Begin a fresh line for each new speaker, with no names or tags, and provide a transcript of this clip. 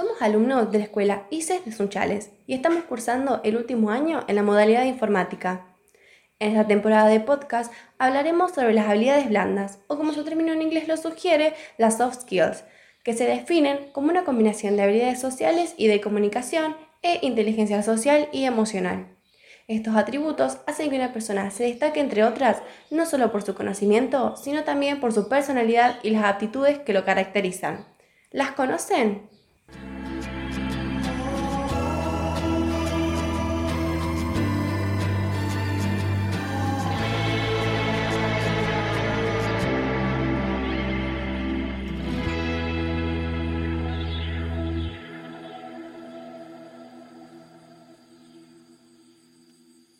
Somos alumnos de la escuela ICES de Sunchales y estamos cursando el último año en la modalidad de informática. En esta temporada de podcast hablaremos sobre las habilidades blandas, o como su término en inglés lo sugiere, las soft skills, que se definen como una combinación de habilidades sociales y de comunicación e inteligencia social y emocional. Estos atributos hacen que una persona se destaque entre otras no solo por su conocimiento, sino también por su personalidad y las aptitudes que lo caracterizan. ¿Las conocen?